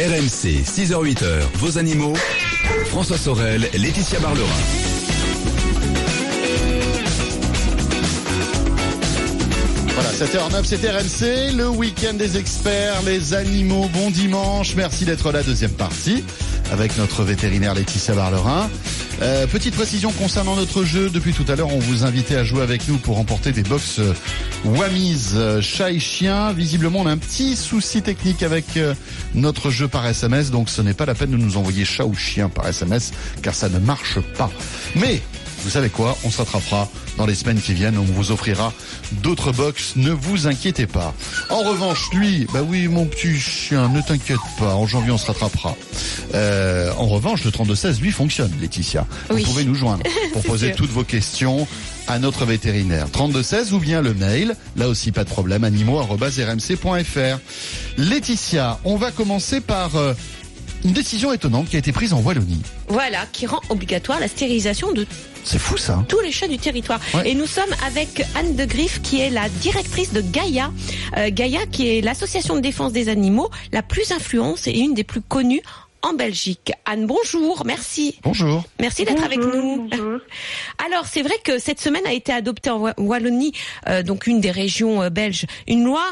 RMC, 6h-8h, vos animaux. François Sorel, Laetitia Barlerin. Voilà, 7h09, c'est RMC, le week-end des experts, les animaux, bon dimanche. Merci d'être là, deuxième partie, avec notre vétérinaire Laetitia Barlerin. Euh, petite précision concernant notre jeu. Depuis tout à l'heure, on vous invitait à jouer avec nous pour remporter des box euh, Wamiz euh, chat et chien. Visiblement, on a un petit souci technique avec notre jeu par SMS, donc ce n'est pas la peine de nous envoyer chat ou chien par SMS, car ça ne marche pas. Mais vous savez quoi? On se rattrapera dans les semaines qui viennent. On vous offrira d'autres box. Ne vous inquiétez pas. En revanche, lui, bah oui, mon petit chien, ne t'inquiète pas. En janvier, on se rattrapera. Euh, en revanche, le 3216, lui, fonctionne, Laetitia. Oui. Vous pouvez nous joindre pour poser sûr. toutes vos questions à notre vétérinaire. 3216 ou bien le mail. Là aussi, pas de problème. animaux.rmc.fr. Laetitia, on va commencer par euh, une décision étonnante qui a été prise en Wallonie. Voilà, qui rend obligatoire la stérilisation de C'est fou, ça. hein tous les chats du territoire. Ouais. Et nous sommes avec Anne de Griff, qui est la directrice de Gaïa. Euh, Gaïa, qui est l'association de défense des animaux la plus influente et une des plus connues en Belgique. Anne, bonjour, merci. Bonjour. Merci d'être avec nous. Bonjour. Alors, c'est vrai que cette semaine a été adoptée en Wa- Wallonie, euh, donc une des régions euh, belges, une loi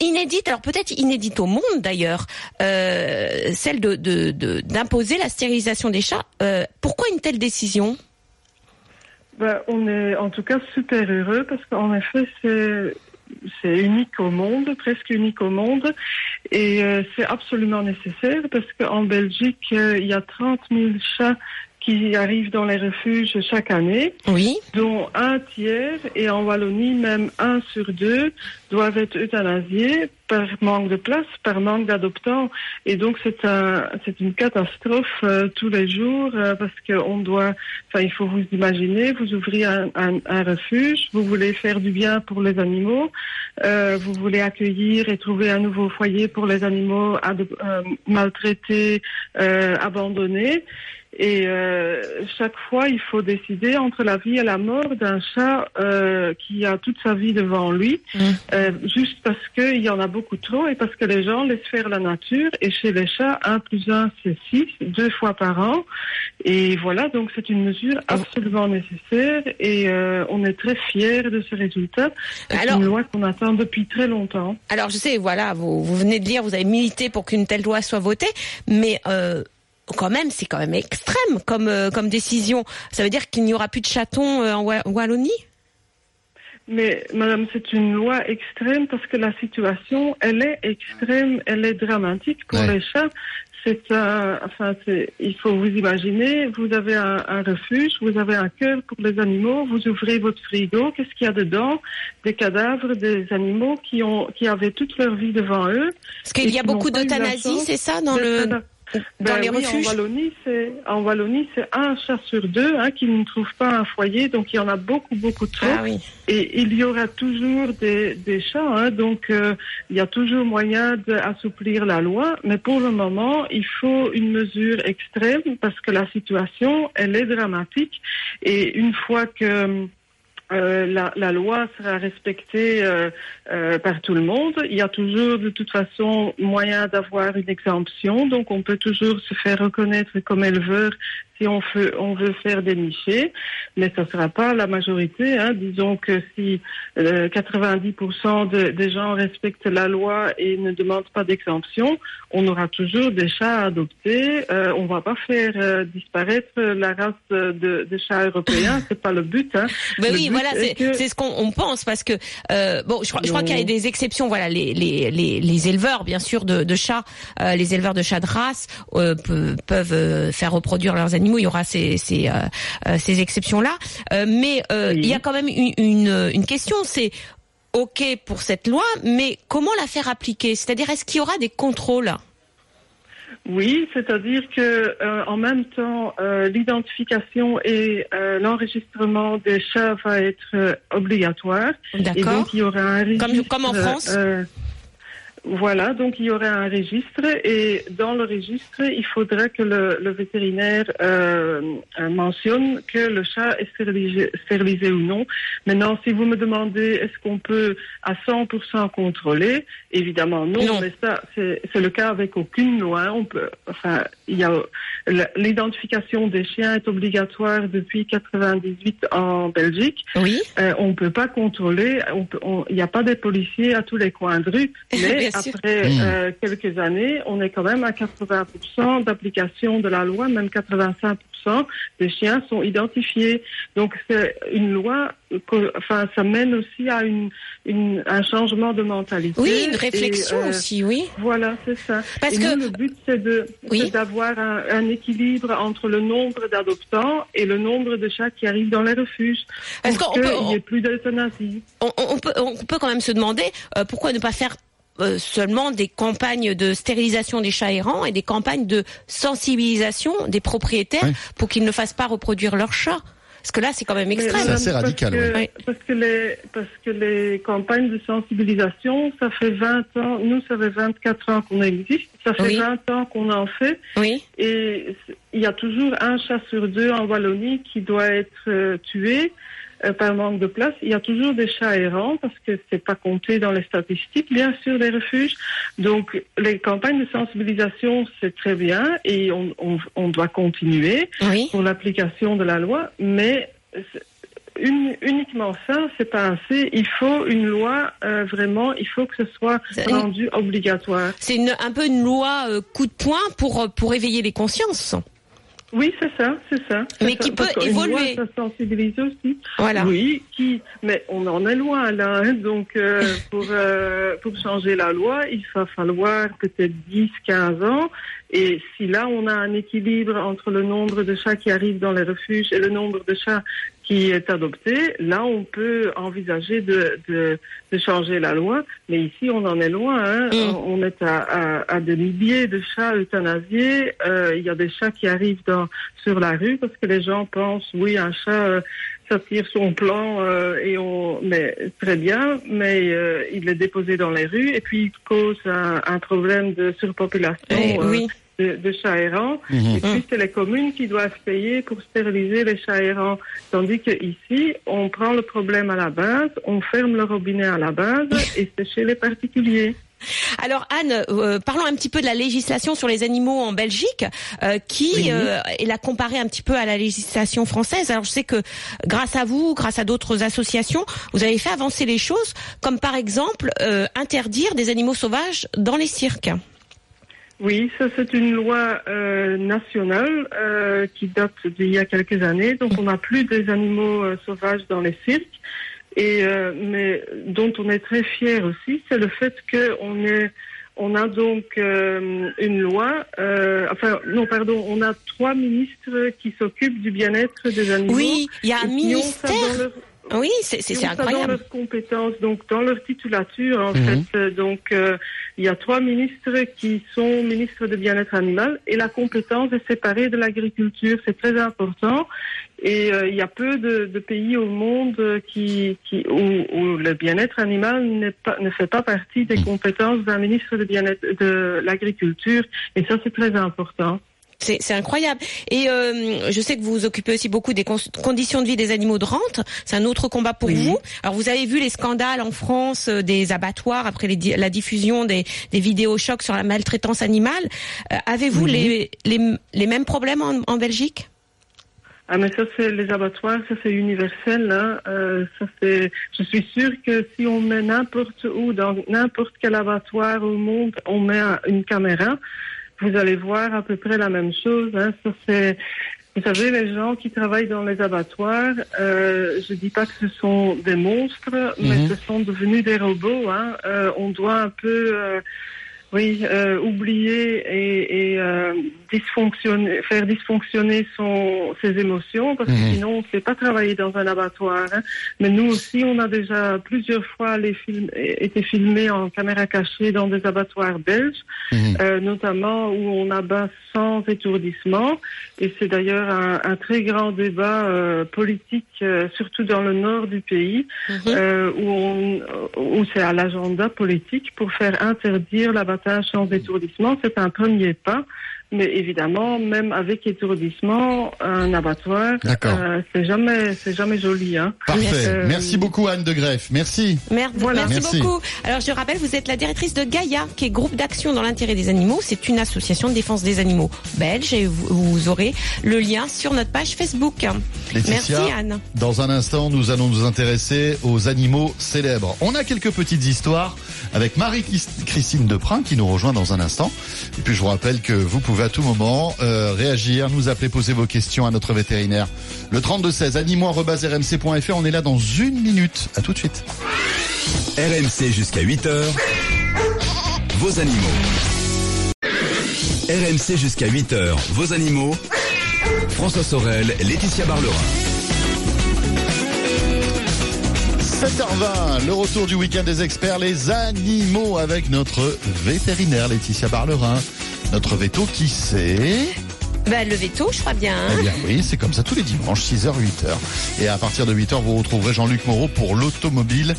inédite, alors peut-être inédite au monde d'ailleurs, euh, celle de de- de- d'imposer la stérilisation des chats. Euh, pourquoi une telle décision? Ben, on est en tout cas super heureux parce qu'en effet, c'est c'est unique au monde, presque unique au monde, et euh, c'est absolument nécessaire parce qu'en Belgique, euh, il y a 30 000 chats qui arrivent dans les refuges chaque année, Oui. dont un tiers, et en Wallonie, même un sur deux, doivent être euthanasiés par manque de place, par manque d'adoptants. Et donc, c'est un, c'est une catastrophe euh, tous les jours euh, parce qu'on doit, enfin, il faut vous imaginer, vous ouvrez un, un, un refuge, vous voulez faire du bien pour les animaux, euh, vous voulez accueillir et trouver un nouveau foyer pour les animaux euh, maltraités, euh, abandonnés. Et euh, chaque fois, il faut décider entre la vie et la mort d'un chat euh, qui a toute sa vie devant lui, Mm. euh, juste parce qu'il y en a beaucoup trop et parce que les gens laissent faire la nature. Et chez les chats, 1 plus 1, c'est 6, deux fois par an. Et voilà, donc c'est une mesure absolument nécessaire et euh, on est très fiers de ce résultat. C'est Alors- une loi qu'on attend depuis très longtemps. Alors je sais, voilà, vous, vous venez de dire, vous avez milité pour qu'une telle loi soit votée, mais euh, quand même, c'est quand même extrême comme euh, comme décision. Ça veut dire qu'il n'y aura plus de chatons euh, en Wa- Wallonie? Mais madame, c'est une loi extrême parce que la situation, elle est extrême, elle est dramatique pour Ouais. les chats. C'est un, enfin, c'est, il faut vous imaginer, vous avez un, un refuge, vous avez un cœur pour les animaux, vous ouvrez votre frigo, qu'est-ce qu'il y a dedans? Des cadavres des animaux qui ont, qui avaient toute leur vie devant eux. Parce qu'il y a beaucoup d'euthanasie, c'est ça, dans le dans Ben les oui, refuges En Wallonie, c'est en Wallonie, c'est un chat sur deux hein, qui ne trouve pas un foyer, donc il y en a beaucoup, beaucoup trop. Ah oui. Et il y aura toujours des, des chats, hein, donc euh, il y a toujours moyen d'assouplir la loi, mais pour le moment, il faut une mesure extrême parce que la situation, elle est dramatique. Et une fois que euh, la, la loi sera respectée euh, euh, par tout le monde. Il y a toujours de toute façon moyen d'avoir une exemption, donc on peut toujours se faire reconnaître comme éleveur si on veut, on veut faire des nichés, mais ça ne sera pas la majorité. Hein. Disons que si euh, 90% de- des gens respectent la loi et ne demandent pas d'exemption, on aura toujours des chats à adopter. Euh, on va pas faire euh, disparaître la race de, de chats européens, c'est pas le but. Hein. Ben Le oui, but voilà, est c'est que- ce qu'on on pense parce que euh, bon, je crois, je crois Non. qu'il y a des exceptions. Voilà, les les les, les éleveurs, bien sûr, de, de chats, euh, les éleveurs de chats de race euh, pe- peuvent euh, faire reproduire leurs animaux. Il y aura ces ces euh, euh, ces exceptions là, mais euh, Oui. il y a quand même une une, une question, c'est Ok pour cette loi, mais comment la faire appliquer? C'est-à-dire, est-ce qu'il y aura des contrôles? Oui, c'est-à-dire que euh, en même temps, euh, l'identification et euh, l'enregistrement des chats va être obligatoire. Et D'accord donc, il y aura un registre. Comme- comme en France? Voilà, donc il y aurait un registre et dans le registre, il faudrait que le, le vétérinaire euh, euh, mentionne que le chat est stérilisé, stérilisé, ou non. Maintenant, si vous me demandez est-ce qu'on peut à 100% contrôler, évidemment non, Non. mais ça c'est le cas avec aucune loi. On peut, enfin, il y a l'identification des chiens est obligatoire depuis 98 en Belgique. Oui. Euh, on peut pas contrôler, on peut- on- il n'y a pas des policiers à tous les coins de rue, mais. Après Mmh. euh, quelques années, on est quand même à 80% d'application de la loi, même 85% des chiens sont identifiés. Donc c'est une loi, que- enfin ça mène aussi à une, une- un changement de mentalité. Oui, une Et, réflexion euh, aussi, oui. Voilà, c'est ça. Parce et que- nous, le but, c'est de Oui. d'avoir un, un équilibre entre le nombre d'adoptants et le nombre de chats qui arrivent dans les refuges. Parce qu'il n'y ait plus d'euthanasie. on, on peut, on peut quand même se demander euh, pourquoi ne pas faire euh, seulement des campagnes de stérilisation des chats errants et des campagnes de sensibilisation des propriétaires Oui. pour qu'ils ne fassent pas reproduire leurs chats. Parce que là, c'est quand même extrême. C'est assez parce radical, que- ouais. Parce que, les, parce que les campagnes de sensibilisation, ça fait 20 ans, nous, ça fait 24 ans qu'on existe, ça fait Oui. 20 ans qu'on en fait, Oui, et il y a toujours un chat sur deux en Wallonie qui doit être euh, tué euh, par manque de place. Il y a toujours des chats errants parce que c'est pas compté dans les statistiques, bien sûr, des refuges. Donc, les campagnes de sensibilisation, c'est très bien et on, on, on doit continuer oui. pour l'application de la loi, mais une- uniquement ça, c'est pas assez. Il faut une loi, euh, vraiment, il faut que ce soit rendu obligatoire. C'est un peu une loi euh, coup de poing pour, pour éveiller les consciences. Oui, c'est ça, c'est ça. Mais ça, qui peut évoluer. ça sensibilise aussi. Voilà. Oui, qui, mais on en est loin là. hein. Donc, euh, pour, euh, pour changer la loi, il va falloir peut-être 10, 15 ans. Et si là, on a un équilibre entre le nombre de chats qui arrivent dans les refuges et le nombre de chats qui est adopté, là, on peut envisager de, de, de changer la loi. Mais ici, on en est loin. Hein. Mm. On est à, à, à des milliers de chats euthanasiés. Euh, Il y a des chats qui arrivent dans, sur la rue parce que les gens pensent, oui, un chat, euh, ça tire son plan euh, et on, mais très bien, mais euh, il est déposé dans les rues et puis il cause un, un problème de surpopulation Eh, euh, oui. De, de chats errants. Mhm. Et puis c'est les communes qui doivent payer pour stériliser les chats errants, tandis que ici on prend le problème à la base, on ferme le robinet à la base et c'est chez les particuliers. Alors Anne, euh, parlons un petit peu de la législation sur les animaux en Belgique, euh, qui Oui. euh, et la comparer un petit peu à la législation française. Alors je sais que grâce à vous, grâce à d'autres associations, vous avez fait avancer les choses, comme par exemple euh, interdire des animaux sauvages dans les cirques. Oui, ça c'est une loi euh, nationale euh, qui date d'il y a quelques années. Donc on n'a plus des animaux euh, sauvages dans les cirques. Et euh, mais dont on est très fier aussi, c'est le fait qu'on est on a donc euh, une loi, euh, enfin non pardon, on a trois ministres qui s'occupent du bien-être des animaux. Oui, il y a un ministère. Oui, c'est ça dans incroyable. leurs compétences, donc dans leur titulature en Mhm. fait. Euh, Donc euh, il y a trois ministres qui sont ministres de bien-être animal et la compétence est séparée de l'agriculture. C'est très important. Et euh, il y a peu de, de pays au monde qui, qui où, où le bien-être animal pas, ne fait pas partie des compétences d'un ministre de bien-être de l'agriculture. Et ça c'est très important. C'est incroyable. Et euh, je sais que vous vous occupez aussi beaucoup des conditions de vie des animaux de rente. C'est un autre combat pour Oui. vous. Alors vous avez vu les scandales en France euh, des abattoirs après les di- la diffusion des, des vidéos chocs sur la maltraitance animale. Euh, Avez-vous les, les, les mêmes problèmes en, en Belgique? Ah mais ça c'est les abattoirs, ça c'est universel. Hein. Euh, ça c'est. Je suis sûre que si on met n'importe où dans n'importe quel abattoir au monde, on met un- une caméra, vous allez voir à peu près la même chose. Hein. Ça c'est. Vous savez, les gens qui travaillent dans les abattoirs, euh, je dis pas que ce sont des monstres, mais Mhm. ce sont devenus des robots. Hein. Euh, on doit un peu. euh, Oui, euh, oublier et, et euh, dysfonctionner, faire dysfonctionner son, ses émotions, parce que Mhm. sinon on ne sait pas travailler dans un abattoir. hein. Mais nous aussi, on a déjà plusieurs fois les films, été filmés en caméra cachée dans des abattoirs belges, Mhm. euh, notamment où on abat sans étourdissement. Et c'est d'ailleurs un, un très grand débat euh, politique, euh, surtout dans le nord du pays, euh, où, on- où c'est à l'agenda politique pour faire interdire sans étourdissement. C'est un premier pas. Mais évidemment, même avec étourdissement, un abattoir, euh, c'est jamais, c'est jamais joli. Hein. Parfait. Euh, Merci beaucoup Anne de Greff. Merci. Voilà. Merci, Merci. beaucoup. Alors je rappelle, vous êtes la directrice de Gaïa, qui est groupe d'action dans l'intérêt des animaux. C'est une association de défense des animaux belge et vous, vous aurez le lien sur notre page Facebook. Laetitia, Merci Anne. Dans un instant, nous allons nous intéresser aux animaux célèbres. On a quelques petites histoires avec Marie-Christine Deprin qui nous rejoint dans un instant. Et puis je vous rappelle que vous pouvez à tout moment euh, réagir, nous appeler, poser vos questions à notre vétérinaire. Le 3216 animaux@rmc.fr. On est là dans une minute. À tout de suite. RMC jusqu'à 8h. Vos animaux. RMC jusqu'à 8h. Vos animaux. François Sorel, Laetitia Barlerin. 7h20, le retour du week-end des experts, les animaux avec notre vétérinaire Laetitia Barlerin. Notre veto qui sait Bah, le veto, je crois bien. hein. Eh bien oui, c'est comme ça tous les dimanches, 6h, 8h. Et à partir de 8h, vous retrouverez Jean-Luc Moreau pour l'automobile.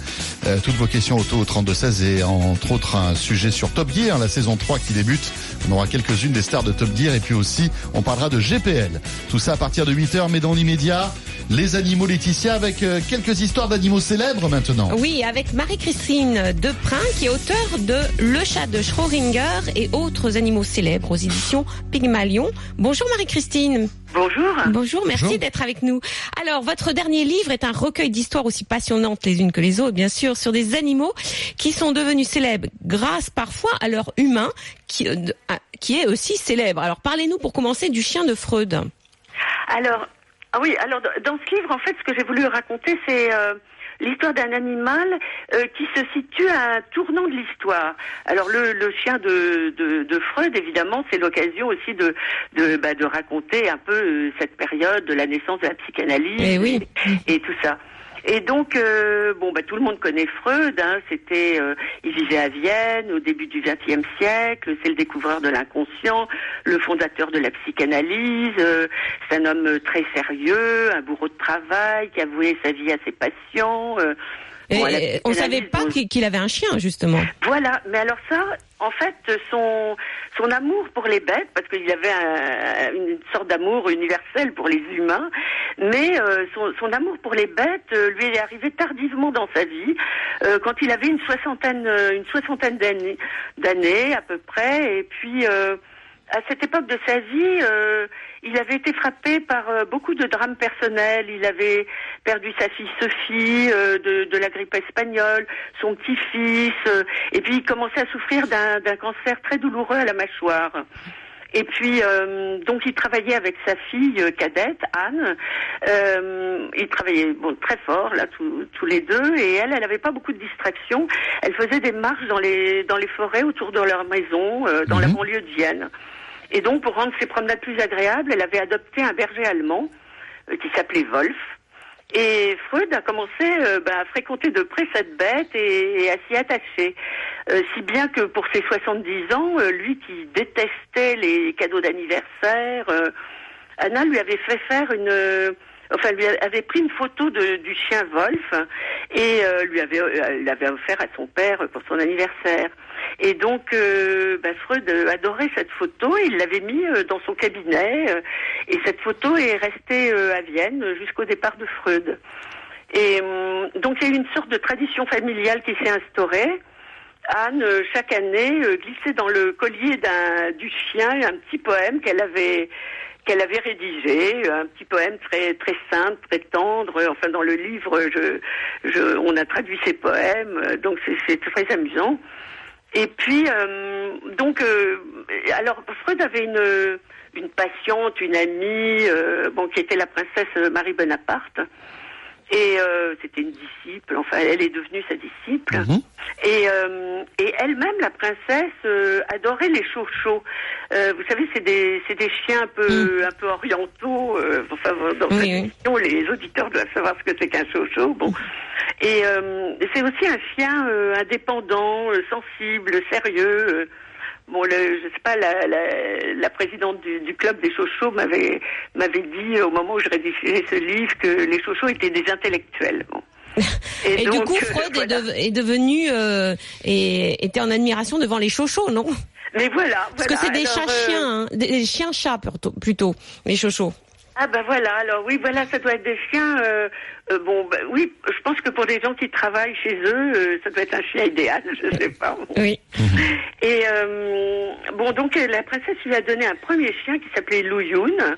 Euh, toutes vos questions auto au 3216 et entre autres un sujet sur Top Gear, la saison 3 qui débute. On aura quelques-unes des stars de Top Gear et puis aussi on parlera de GPL. Tout ça à partir de 8h, mais dans l'immédiat, les animaux Laetitia avec euh, quelques histoires d'animaux célèbres maintenant. Oui, avec Marie-Christine Deprin, qui est auteure de Le chat de Schrödinger et autres animaux célèbres aux éditions Pygmalion. Bonjour Marie-Christine. Bonjour. Bonjour, merci Bonjour. d'être avec nous. Alors, votre dernier livre est un recueil d'histoires aussi passionnantes les unes que les autres, bien sûr, sur des animaux qui sont devenus célèbres grâce parfois à leur humain, qui, euh, qui est aussi célèbre. Alors, parlez-nous pour commencer du chien de Freud. Alors, ah oui, alors dans ce livre, en fait, ce que j'ai voulu raconter, c'est euh, l'histoire d'un animal euh, qui se situe à un tournant de l'histoire. Alors le, le chien de, de, de Freud, évidemment, c'est l'occasion aussi de de, bah, de raconter un peu euh, cette période de la naissance de la psychanalyse Eh oui. et, et tout ça. Et donc, euh, bon, bah, tout le monde connaît Freud. Hein, C'était, euh, il vivait à Vienne au début du XXe siècle. C'est le découvreur de l'inconscient, le fondateur de la psychanalyse. euh, c'est un homme très sérieux, un bourreau de travail qui a voué sa vie à ses patients. Et, bon, on savait psychanalyse, pas qu'il avait un chien, justement. voilà, mais alors ça, en fait, son son amour pour les bêtes, parce qu'il avait un- une sorte d'amour universel pour les humains, mais euh, son, son amour pour les bêtes euh, lui est arrivé tardivement dans sa vie, euh, quand il avait une soixantaine une soixantaine d'années d'années à peu près, et puis à cette époque de sa vie, il avait été frappé par euh, beaucoup de drames personnels. Il avait perdu sa fille Sophie euh, de, de la grippe espagnole, son petit-fils, euh, et puis il commençait à souffrir d'un d'un cancer très douloureux à la mâchoire. Et puis, euh, donc, il travaillait avec sa fille cadette, Anne. Euh, ils travaillaient bon, très fort, là, tous, tous les deux. Et elle, elle n'avait pas beaucoup de distractions. Elle faisait des marches dans les, dans les forêts autour de leur maison, euh, dans la Mhm. banlieue de Vienne. Et donc, pour rendre ses promenades plus agréables, elle avait adopté un berger allemand euh, qui s'appelait Wolf. Et Freud a commencé bah, à fréquenter de près cette bête et, et à s'y attacher. Euh, si bien que pour ses 70 ans, euh, lui qui détestait les cadeaux d'anniversaire, euh, Anna lui avait fait faire une... Enfin, lui avait pris une photo de, du chien Wolf et euh, lui avait, euh, l'avait offert à son père pour son anniversaire. Et donc, euh, bah, Freud adorait cette photo et il l'avait mis dans son cabinet. et cette photo est restée à Vienne jusqu'au départ de Freud. Et hum, donc, il y a eu une sorte de tradition familiale qui s'est instaurée. Anne, chaque année, glissait dans le collier d'un du chien un petit poème qu'elle avait qu'elle avait rédigé, un petit poème très très simple, très tendre. Enfin, dans le livre, je, je, on a traduit ces poèmes, euh, donc c'est- c'est très amusant. Et puis, euh, donc, euh, alors Freud avait une une patiente, une amie, euh, bon, qui était la princesse Marie Bonaparte. Et euh, c'était une disciple, enfin elle est devenue sa disciple. Mhm. Et, euh, et elle-même, la princesse, euh, adorait les chochos. Euh, vous savez, c'est des, c'est des chiens un peu, un peu orientaux. euh, enfin, dans cette oui. émission, les auditeurs doivent savoir ce que c'est qu'un chocho. Bon. Et euh, c'est aussi un chien euh, indépendant, euh, sensible, sérieux. Bon, le, je sais pas, la, la, la présidente du, du club des chochos m'avait m'avait dit au moment où je rédigeais ce livre que les chochos étaient des intellectuels. Bon. Et, du donc, coup, euh, Freud est, dev- est devenu euh, et était en admiration devant les chochos, non? Mais voilà, Parce que c'est des chats-chiens, euh, hein, des, des chiens-chats plutôt, plutôt, les chochos. Ah ben voilà, alors oui, voilà, ça doit être des chiens. euh, euh, bon, bah, oui, je pense que pour des gens qui travaillent chez eux, euh, ça doit être un chien idéal, je sais pas. Bon. Oui. Et euh, bon, donc la princesse lui a donné un premier chien qui s'appelait Lou Yun.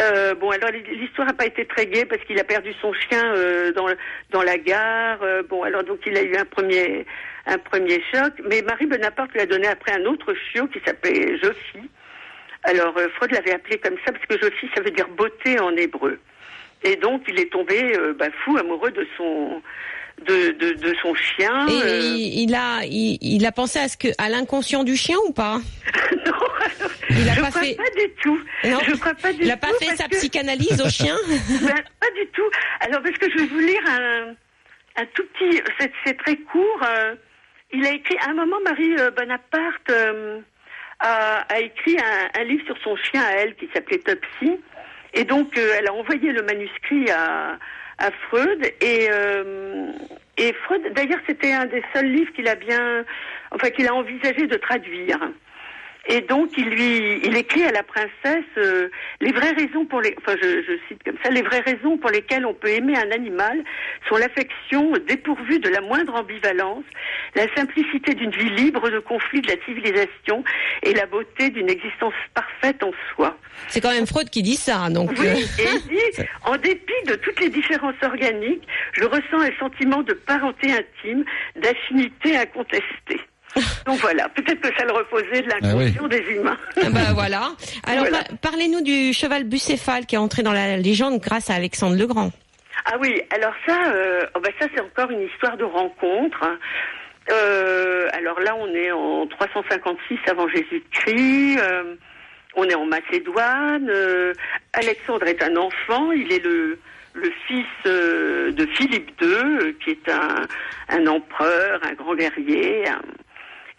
Euh, bon, alors l'histoire n'a pas été très gaie parce qu'il a perdu son chien euh, dans dans la gare. Euh, bon, alors donc il a eu un premier un premier choc. Mais Marie Bonaparte lui a donné après un autre chiot qui s'appelait Josie. Alors euh, Freud l'avait appelé comme ça parce que Josie ça veut dire beauté en hébreu. Et donc il est tombé euh, bah, fou amoureux de son de, de, de son chien. Et euh, il, il a, il, il a pensé à ce que, à l'inconscient du chien ou pas? Non, alors, Il a je pas crois fait- pas du tout. Non. Je crois pas du Il a tout. pas fait sa que- psychanalyse au chien? Ben, pas du tout. Alors parce que je vais vous lire un, un tout petit. C'est, très court. euh, il a écrit à un moment Marie Bonaparte euh, a, écrit un, un livre sur son chien à elle qui s'appelait Topsy. Et donc euh, elle a envoyé le manuscrit à, à Freud et euh, et Freud d'ailleurs c'était un des seuls livres qu'il a bien enfin qu'il a envisagé de traduire. Et donc il lui, il écrit à la princesse euh, les vraies raisons pour les, enfin je, je cite comme ça, les vraies raisons pour lesquelles on peut aimer un animal sont l'affection dépourvue de la moindre ambivalence, la simplicité d'une vie libre de conflits de la civilisation et la beauté d'une existence parfaite en soi. C'est quand même Freud qui dit ça, donc. Oui, euh, et il dit, en dépit de toutes les différences organiques, je ressens un sentiment de parenté intime, d'affinité incontestée. Donc voilà, peut-être que ça le reposait de l'inconscient des humains. ah bah voilà. Alors Voilà. parlez-nous du cheval bucéphale qui est entré dans la légende grâce à Alexandre le Grand. Ah oui, alors ça, euh, oh bah ça c'est encore une histoire de rencontre. Euh, alors là, on est en 356 avant Jésus-Christ. euh, on est en Macédoine. euh, Alexandre est un enfant. Il est le le fils euh, de Philippe II, euh, qui est un, un empereur, un grand guerrier. un-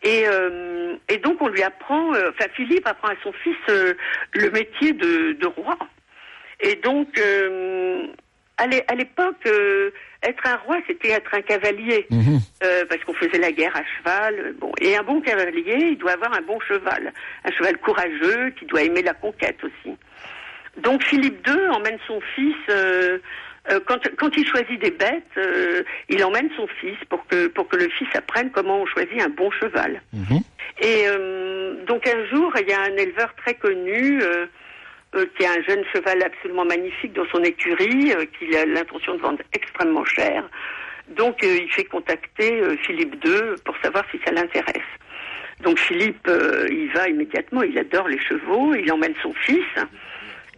et, euh, et donc on lui apprend, euh, enfin Philippe apprend à son fils euh, le métier de, de roi. Et donc, à l'é- à l'époque, euh, être un roi, c'était être un cavalier, Mhm. euh, parce qu'on faisait la guerre à cheval. Bon, et un bon cavalier, il doit avoir un bon cheval, un cheval courageux qui doit aimer la conquête aussi. Donc Philippe II emmène son fils. euh, euh, quand, quand il choisit des bêtes, euh, il emmène son fils pour que pour que le fils apprenne comment on choisit un bon cheval. Mhm. Et euh, donc un jour, il y a un éleveur très connu qui a un jeune cheval absolument magnifique dans son écurie, qu'il a l'intention de vendre extrêmement cher. Donc il fait contacter Philippe II pour savoir si ça l'intéresse. Donc Philippe, il va immédiatement, il adore les chevaux, il emmène son fils.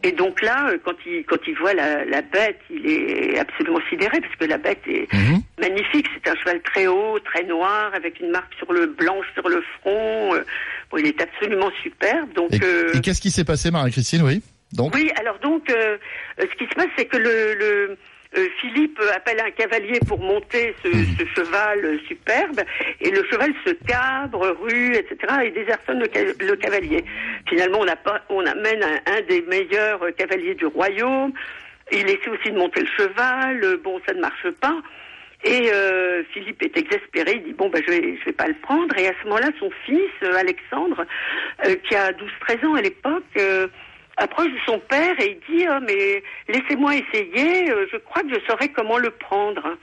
Et donc là, euh, quand il, quand il voit la, la bête, il est absolument sidéré parce que la bête est Mhm. magnifique. C'est un cheval très haut, très noir, avec une marque sur le blanche sur le front. Euh, Bon, il est absolument superbe. Donc Et, euh, et qu'est-ce qui s'est passé, Marie-Christine, oui? Donc, oui, alors donc, euh, euh, ce qui se passe, c'est que le, le euh, Philippe appelle un cavalier pour monter ce, ce cheval superbe, et le cheval se cabre, rue, etc., et désertonne le, ca- le cavalier. Finalement, on, a pas, on amène un, un des meilleurs cavaliers du royaume. Il essaie aussi de monter le cheval. euh, Bon, ça ne marche pas. Et euh, Philippe est exaspéré, il dit bon ben je vais je vais pas le prendre et à ce moment-là son fils euh, Alexandre euh, qui a 12-13 ans à l'époque euh, approche de son père et il dit oh, mais laissez-moi essayer, euh, je crois que je saurai comment le prendre.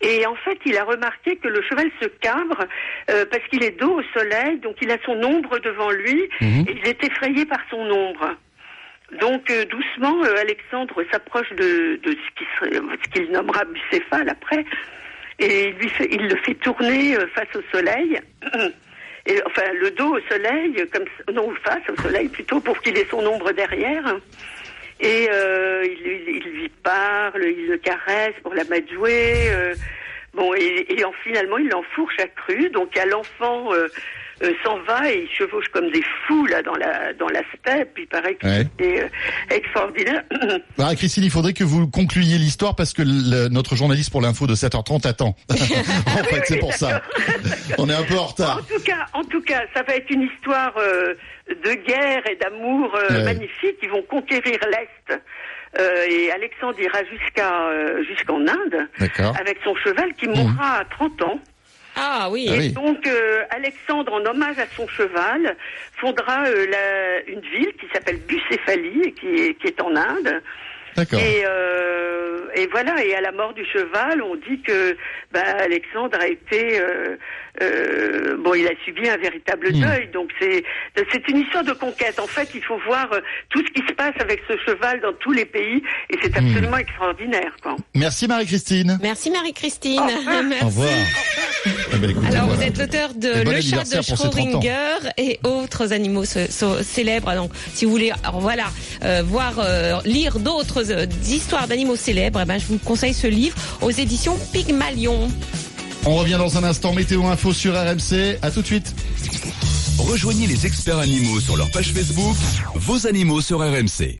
Et en fait, il a remarqué que le cheval se cabre euh, parce qu'il est dos au soleil, donc il a son ombre devant lui Mhm. et il est effrayé par son ombre. Donc euh, doucement, euh, Alexandre s'approche de, de ce qu'il nommera Bucéphale après, et il, lui fait, il le fait tourner face au soleil, enfin le dos au soleil, comme non face au soleil plutôt pour qu'il ait son ombre derrière. Et euh, il, il, lui parle, il le caresse pour la mettre jouer. euh, bon, et, en, finalement, il l'enfourche à cru. Donc, a l'enfant euh, euh, s'en va et il chevauche comme des fous là dans la dans la steppe. Il paraît que Ouais. c'est euh, extraordinaire. Bah, Christine, il faudrait que vous concluiez l'histoire parce que le- notre journaliste pour l'info de 7h30 attend. en fait, c'est pour ça. On est un peu en En retard. tout cas, en tout cas, ça va être une histoire euh, de guerre et d'amour euh, Ouais. magnifique. Ils vont conquérir l'Est. Euh, et Alexandre ira jusqu'à euh, jusqu'en Inde avec son cheval qui mourra à 30 ans. Ah oui. Ah Et oui. donc euh, Alexandre, en hommage à son cheval, fondera euh, la- une ville qui s'appelle Bucéphalie et qui est, qui est en Inde. D'accord. Et, euh, et voilà, et à la mort du cheval, on dit que bah, Alexandre a été euh, euh, bon, il a subi un véritable Hmm. deuil. Donc c'est c'est une histoire de conquête. En fait, il faut voir euh, tout ce qui se passe avec ce cheval dans tous les pays, et c'est Hmm. absolument extraordinaire. Quoi. Merci Marie-Christine. Merci Marie-Christine. Au revoir. Ah ben, écoutez, Alors, vous êtes l'auteur de Et bon Le chat de anniversaire pour ses 30 ans. Schrödinger et autres animaux célèbres. Donc, si vous voulez, alors, voilà, euh, voir, euh, lire d'autres euh, histoires d'animaux célèbres, eh ben, je vous conseille ce livre aux éditions Pygmalion. On revient dans un instant. Météo info sur RMC. À tout de suite. Rejoignez les experts animaux sur leur page Facebook, vos animaux sur RMC.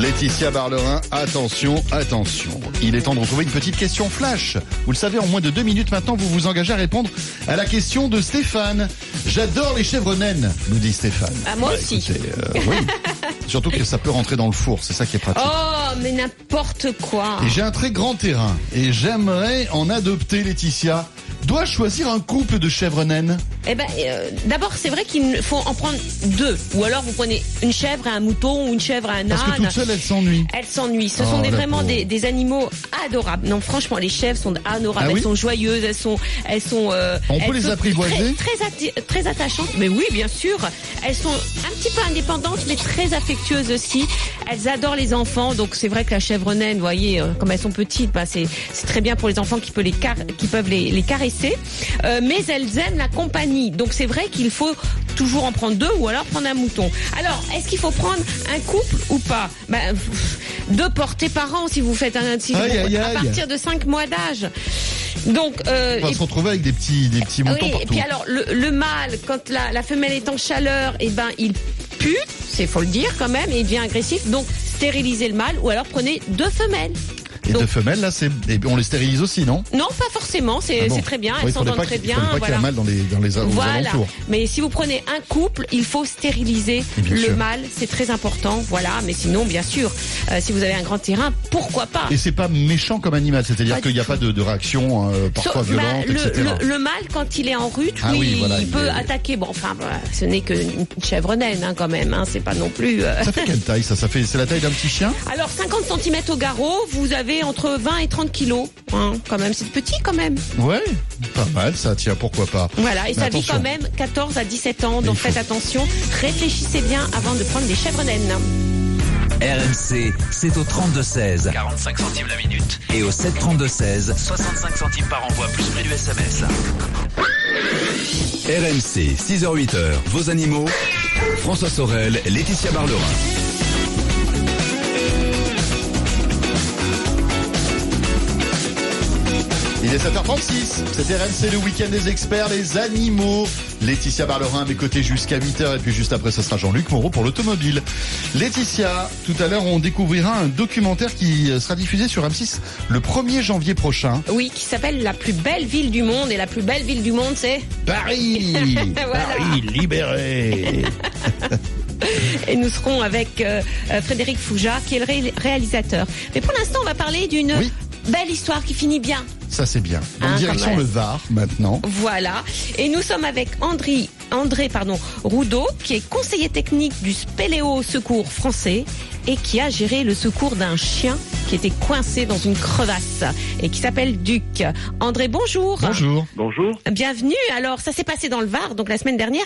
Laetitia Barlerin, attention, attention. Il est temps de retrouver une petite question flash. Vous le savez, en moins de deux minutes maintenant, vous vous engagez à répondre à la question de Stéphane. J'adore les chèvres naines, nous dit Stéphane. Ah, moi aussi. écoutez, euh, oui. Surtout que ça peut rentrer dans le four, c'est ça qui est pratique. Oh, mais n'importe quoi. Et j'ai un très grand terrain et j'aimerais en adopter Laetitia. Dois-je choisir un couple de chèvres naines Eh ben, euh, d'abord, c'est vrai qu'il faut en prendre deux. Ou alors, vous prenez une chèvre et un mouton, ou une chèvre et un Parce que âne. toute seule, elle s'ennuie. Elles s'ennuient. Ce Oh, sont des, la vraiment des, des animaux adorables. Non, franchement, les chèvres sont adorables. Ah oui elles sont joyeuses. Elles sont, elles sont. euh, On peut elles les sont apprivoiser Très, très, très attachantes. Mais oui, bien sûr. Elles sont un petit peu indépendantes, mais très affectueuses aussi. Elles adorent les enfants. Donc c'est vrai que la chèvre naine, vous voyez, euh, comme elles sont petites, bah, c'est très bien pour les enfants qui peuvent les, car- qui peuvent les, les caresser. Euh, mais elles aiment la compagnie. Donc c'est vrai qu'il faut toujours en prendre deux ou alors prendre un mouton. Alors, est-ce qu'il faut prendre un couple ou pas? Ben, Deux portées par an si vous faites un si Aïe, vous- aïe, à aïe. partir de 5 mois d'âge. Donc, euh, On va et- se retrouver avec des petits, des petits moutons oui, et partout. puis alors le, le mâle, quand la, la femelle est en chaleur, et ben il pue, c'est faut le dire quand même, et il devient agressif. Donc stérilisez le mâle ou alors prenez deux femelles. Et Donc- deux femelles, là, c'est, on les stérilise aussi, non? Non, pas forcément, c'est Ah bon très bien, elles s'entendent très bien. pas qu'il y voilà. un mâle dans les, dans les, Voilà. alentours. Mais si vous prenez un couple, il faut stériliser le sûr. mâle, c'est très important. Voilà. Mais sinon, bien sûr, euh, si vous avez un grand terrain, pourquoi pas? Et c'est pas méchant comme animal, c'est-à-dire qu'il n'y a pas de, de réaction euh, parfois bah, violente, le, etc. le- le mâle, quand il est en rut, Ah oui, voilà, il, il peut est- attaquer. Bon, enfin, bah, ce n'est qu'une chèvre naine, hein, quand même. Hein, c'est pas non plus. euh, Ça fait quelle taille ça? Ça fait c'est la taille d'un petit chien? Alors 50 cm au garrot, vous avez entre 20 et 30 kilos. Hein, quand même, c'est petit quand même. Ouais, pas mal ça. Tiens, pourquoi pas Voilà, et Mais ça vit quand même 14 à 17 ans. Donc faites attention, réfléchissez bien avant de prendre des chèvres naines. RMC, c'est au 32-16. 45 centimes la minute. Et au 732-16. 65 centimes par envoi, plus prix du SMS. RMC, 6h-8h, vos animaux. François Sorel, Laetitia Barlerin. Il est 7h36. C'est RMC le week-end des experts, les animaux. Laetitia Barlerin à mes côtés jusqu'à 8h et puis juste après ce sera Jean-Luc Moreau pour l'automobile. Laetitia, tout à l'heure on découvrira un documentaire qui sera diffusé sur M6 le 1er janvier prochain. Oui, qui s'appelle la plus belle ville du monde. Et la plus belle ville du monde, c'est... Paris Voilà. Paris libéré Et nous serons avec euh, euh, Frédéric Fouja, qui est le ré- réalisateur. Mais pour l'instant, on va parler d'une Oui. Belle histoire qui finit bien. Ça c'est bien. En Hein, direction le Var maintenant. Voilà. Et nous sommes avec André, André pardon, Roudot, qui est conseiller technique du Spéléo Secours français et qui a géré le secours d'un chien qui était coincé dans une crevasse et qui s'appelle Duc. André, bonjour. Bonjour. Bonjour. Bienvenue. Alors, ça s'est passé dans le Var, donc la semaine dernière.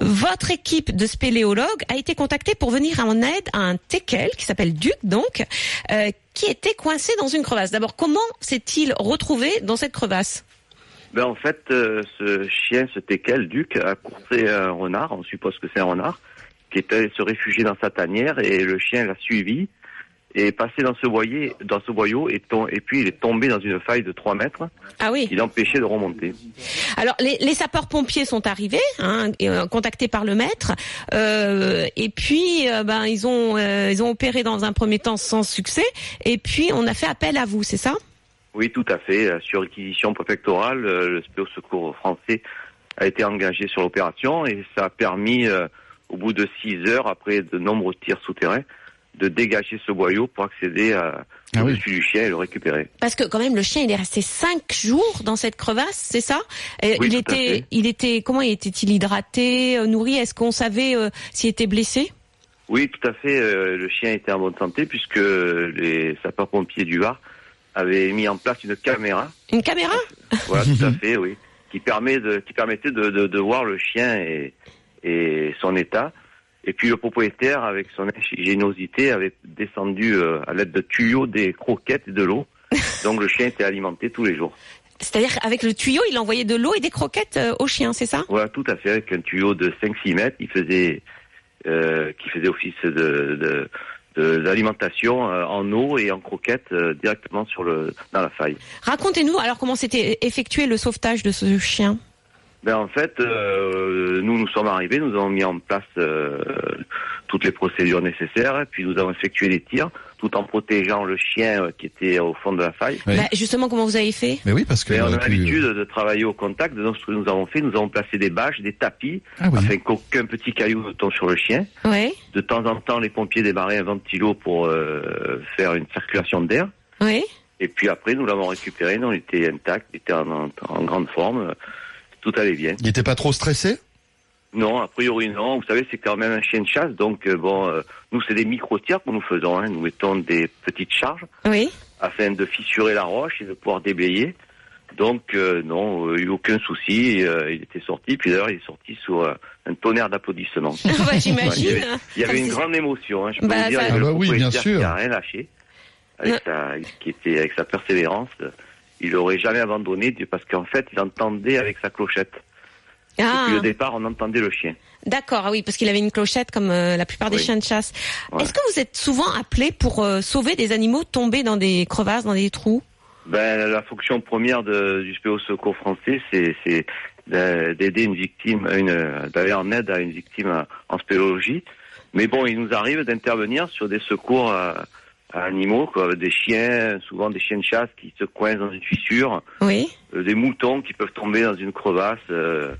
Votre équipe de spéléologues a été contactée pour venir en aide à un teckel qui s'appelle Duc, donc, euh, qui était coincé dans une crevasse. D'abord, comment s'est-il retrouvé dans cette crevasse? Ben en fait, euh, ce chien, ce teckel, Duc, a coursé un renard, on suppose que c'est un renard, qui allé se réfugier dans sa tanière et le chien l'a suivi est passé dans ce boyer, dans ce boyau et, tom- et puis il est tombé dans une faille de 3 mètres Ah oui. qui l'empêchait de remonter. Alors les, les sapeurs-pompiers sont arrivés, hein, euh, contactés par le maître, euh, et puis euh, ben ils ont euh, ils ont opéré dans un premier temps sans succès, et puis on a fait appel à vous, c'est ça? Oui, tout à fait. Sur réquisition préfectorale, le SPO Secours français a été engagé sur l'opération et ça a permis, au bout de 6 heures, après de nombreux tirs souterrains, de dégager ce boyau pour accéder à, Ah oui. au-dessus du chien et le récupérer. Parce que quand même le chien il est resté cinq jours dans cette crevasse, c'est ça? Oui, Il tout à était fait. il était comment était-il hydraté, euh, nourri? Est-ce qu'on savait euh, s'il était blessé? Oui, tout à fait. euh, le chien était en bonne santé puisque les sapeurs-pompiers du Var avaient mis en place une caméra. Une caméra? Voilà, tout à fait, oui, qui permet de, qui permettait de, de, de voir le chien et, et son état. Et puis le propriétaire, avec son ingéniosité, avait descendu euh, à l'aide de tuyaux des croquettes et de l'eau. Donc le chien était alimenté tous les jours. C'est-à-dire avec le tuyau, il envoyait de l'eau et des croquettes euh, au chien, c'est ça? Voilà, tout à fait, avec un tuyau de 5-6 mètres, il faisait, euh, qui faisait office de, d'alimentation en eau et en croquettes directement sur le, dans la faille. Racontez-nous alors comment s'était effectué le sauvetage de ce chien. Ben en fait, euh, nous nous sommes arrivés, nous avons mis en place euh, toutes les procédures nécessaires, puis nous avons effectué des tirs, tout en protégeant le chien euh, qui était au fond de la faille. Oui. Bah, justement, comment vous avez fait? Mais oui, parce que. Mais on a l'habitude de travailler au contact, donc ce que nous avons fait, nous avons placé des bâches, des tapis, Ah oui. afin qu'aucun petit caillou ne tombe sur le chien. Oui, De temps en temps, les pompiers démarraient un ventilo pour euh, faire une circulation d'air. oui. Et puis après, nous l'avons récupéré, nous, on était intact, il était en, en- en grande forme, tout allait bien. Il était pas trop stressé? Non, a priori non. Vous savez, c'est quand même un chien de chasse, donc euh, bon, euh, nous c'est des micro-tirs que nous faisons. Hein. Nous mettons des petites charges Oui. afin de fissurer la roche et de pouvoir déblayer. Donc euh, non, euh, il n'y a eu aucun souci. euh, il était sorti, puis d'ailleurs il est sorti sous euh, un tonnerre d'applaudissements. bah, Ouais, il y J'imagine. avait, il y avait une grande émotion, hein, je peux Bah, vous dire. ça- il Ah bah oui, bien sûr. Qui a rien lâché, avec sa, qui était avec sa persévérance. Il aurait jamais abandonné parce qu'en fait, il entendait avec sa clochette. Ah, Depuis le départ, on entendait le chien. d'accord, ah oui, parce qu'il avait une clochette comme euh, la plupart des Oui. chiens de chasse. Est-ce que vous êtes souvent appelé pour euh, sauver des animaux tombés dans des crevasses, dans des trous? Ben, la fonction première de, du SPO Secours français, c'est, c'est d'a- d'aider une victime, une, d'aller en aide à une victime en spéléologie. Mais bon, il nous arrive d'intervenir sur des secours animaux, quoi, des chiens, souvent des chiens de chasse qui se coincent dans une fissure, Oui. euh, des moutons qui peuvent tomber dans une crevasse. euh,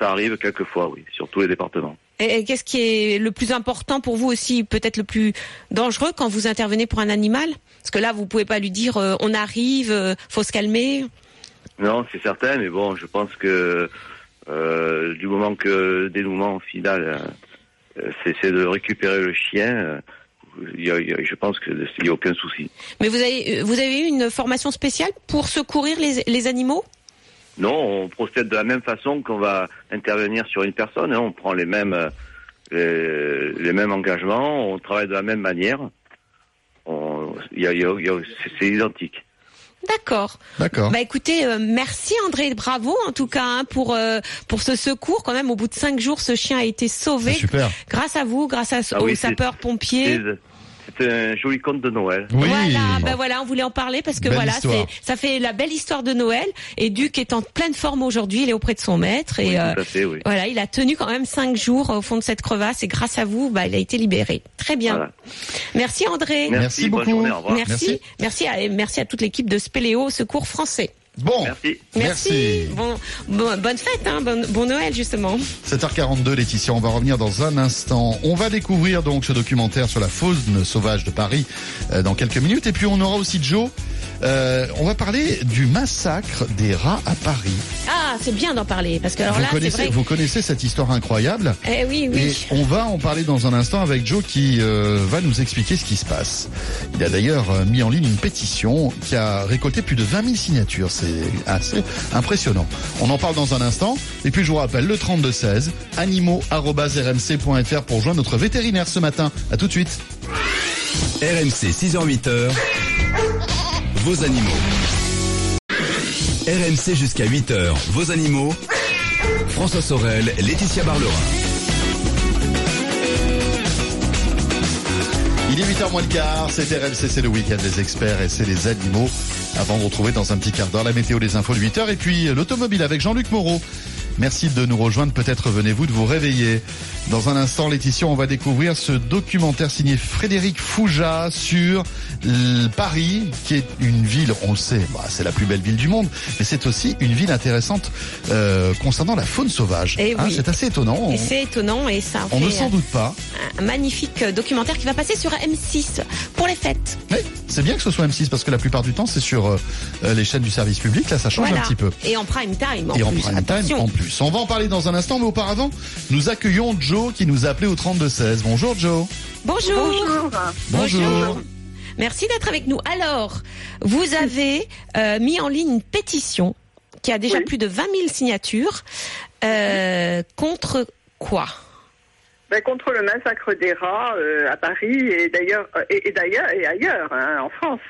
ça arrive quelquefois, oui, sur tous les départements. Et, et qu'est-ce qui est le plus important pour vous aussi, peut-être le plus dangereux quand vous intervenez pour un animal? Parce que là, vous pouvez pas lui dire euh, on arrive, faut se calmer. Non, c'est certain, mais bon, je pense que du moment que le dénouement final, c'est, de récupérer le chien, y a- il y a- je pense qu'il n'y a aucun souci. Mais vous avez euh, vous avez eu une formation spéciale pour secourir les, les animaux? Non, on procède de la même façon qu'on va intervenir sur une personne. hein. on prend les mêmes, euh, les, les mêmes engagements, on travaille de la même manière. C'est identique. D'accord. D'accord. Bah écoutez, euh, merci André, bravo en tout cas hein, pour euh, pour ce secours. Quand même, au bout de cinq jours, ce chien a été sauvé Ah, super. grâce à vous, grâce à, Ah aux oui, sapeurs pompiers. C'est, un joli conte de Noël. Oui. Voilà, bah voilà, on voulait en parler parce que Belle voilà, c'est ça fait la belle histoire de Noël. Et Duc est en pleine forme aujourd'hui, il est auprès de son maître et Oui, euh, tout à fait, oui. voilà, il a tenu quand même cinq jours au fond de cette crevasse et grâce à vous, bah il a été libéré. Très bien. Voilà. Merci André. Merci bonne beaucoup. journée, au revoir. Merci, merci à, merci à toute l'équipe de Spéléo Secours Français. Bon. Merci. Merci. Bon, bon- bonne fête, hein, bon, bon Noël justement. 7h42, Laetitia, on va revenir dans un instant. On va découvrir donc ce documentaire sur la faune sauvage de Paris euh, dans quelques minutes. Et puis on aura aussi Joe. Euh, on va parler du massacre des rats à Paris. Ah, c'est bien d'en parler parce que alors vous, là, connaissez, vrai. vous connaissez cette histoire incroyable Eh oui, oui. Et on va en parler dans un instant avec Joe qui euh, va nous expliquer ce qui se passe. Il a d'ailleurs euh, mis en ligne une pétition qui a récolté plus de 20 000 signatures. C'est assez impressionnant. On en parle dans un instant. Et puis je vous rappelle le 3216 animaux@rmc.fr pour joindre notre vétérinaire ce matin. À tout de suite. RMC 6h-8h, vos animaux. RMC jusqu'à 8h, vos animaux. François Sorel, Laetitia Barlerin. Il est 8h moins le quart, c'est RMC, c'est le week-end des experts et c'est les animaux. Avant de retrouver dans un petit quart d'heure la météo, les infos de 8h et puis l'automobile avec Jean-Luc Moreau. Merci de nous rejoindre. Peut-être venez-vous de vous réveiller. Dans un instant, Laetitia, on va découvrir ce documentaire signé Frédéric Fouja sur Paris, qui est une ville, on le sait, bah, c'est la plus belle ville du monde, mais c'est aussi une ville intéressante euh, concernant la faune sauvage. Eh Hein, oui. c'est assez étonnant. Et c'est étonnant et ça on ne s'en doute pas. un magnifique documentaire qui va passer sur M6 pour les fêtes. Mais c'est bien que ce soit M6 parce que la plupart du temps c'est sur euh, euh, les chaînes du service public. Là, ça change Voilà. un petit peu. Et en prime time en Et en prime time en plus. On va en parler dans un instant, mais auparavant, nous accueillons Joe qui nous a appelé au 3216. Bonjour Joe. Bonjour. Bonjour. Merci d'être avec nous. Alors, vous avez euh, mis en ligne une pétition qui a déjà Oui. plus de 20 000 signatures euh, contre quoi? Ben, contre le massacre des rats euh, à Paris et d'ailleurs et, et d'ailleurs et ailleurs hein, en France.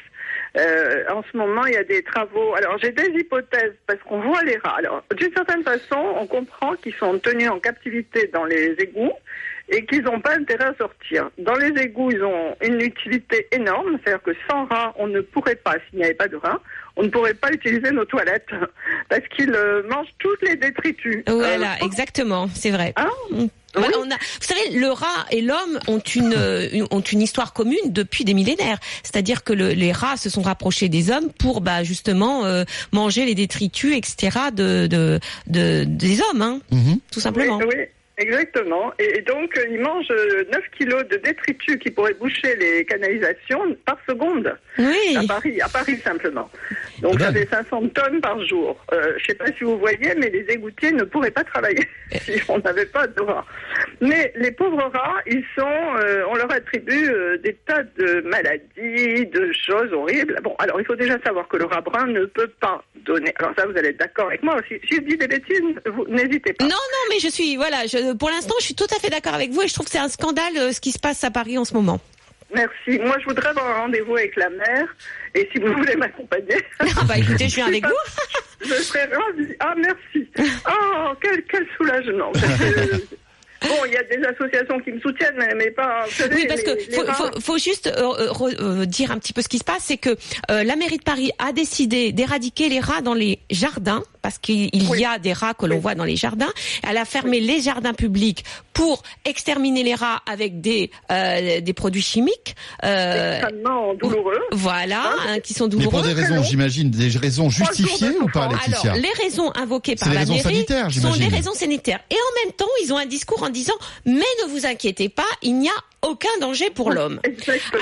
Euh, en ce moment, il y a des travaux. Alors, j'ai des hypothèses parce qu'on voit les rats. Alors, d'une certaine façon, on comprend qu'ils sont tenus en captivité dans les égouts et qu'ils n'ont pas intérêt à sortir. Dans les égouts, ils ont une utilité énorme, c'est-à-dire que sans rats, on ne pourrait pas, s'il n'y avait pas de rats, on ne pourrait pas utiliser nos toilettes parce qu'ils euh, mangent toutes les détritus. Voilà, Euh, exactement, c'est vrai. Hein Ouais, Oui. on a, vous savez, le rat et l'homme ont une, euh, une- ont une histoire commune depuis des millénaires. C'est-à-dire que le- les rats se sont rapprochés des hommes pour, bah, justement, euh, manger les détritus, etc. de, de, de- des hommes, hein, Mhm. tout simplement. Oui, oui, exactement. Et, donc, euh, ils mangent euh, 9 kilos de détritus qui pourraient boucher les canalisations par seconde Oui. à Paris, à Paris simplement. Donc, ça fait 500 tonnes par jour. Euh, je sais pas si vous voyez, mais les égoutiers ne pourraient pas travailler si on n'avait pas de rats. Mais les pauvres rats, ils sont, euh, on leur attribue euh, des tas de maladies, de choses horribles. Bon, alors il faut déjà savoir que le rat brun ne peut pas donner. Alors ça, vous allez être d'accord avec moi. Si, si je dis des bêtises, vous n'hésitez pas. Non, non, mais je suis, voilà, je, pour l'instant, je suis tout à fait d'accord avec vous et je trouve que c'est un scandale euh, ce qui se passe à Paris en ce moment. Merci. Moi, je voudrais avoir un rendez-vous avec la mère. Et si vous voulez m'accompagner, Ah bah écoutez, je viens avec vous. je serais ravie. Ah, merci. Oh, quel, quel soulagement. Bon, il y a des associations qui me soutiennent, mais, mais pas. savez, Oui, parce que les- faut, rats- faut, faut juste euh, euh, re- euh, dire un petit peu ce qui se passe, c'est que euh, la mairie de Paris a décidé d'éradiquer les rats dans les jardins, parce qu'il Oui. y a des rats que l'on voit dans les jardins. Elle a fermé les jardins publics pour exterminer les rats avec des euh, des produits chimiques. Euh, extrêmement douloureux. voilà, hein, qui sont Mais pour douloureux. des raisons, j'imagine, des raisons justifiées ou pas. Laetitia? Alors, les raisons invoquées par les la raisons mairie sanitaires, sont les j'imagine. raisons sanitaires. Et en même temps, ils ont un discours en disant mais ne vous inquiétez pas, il n'y a aucun danger pour l'homme.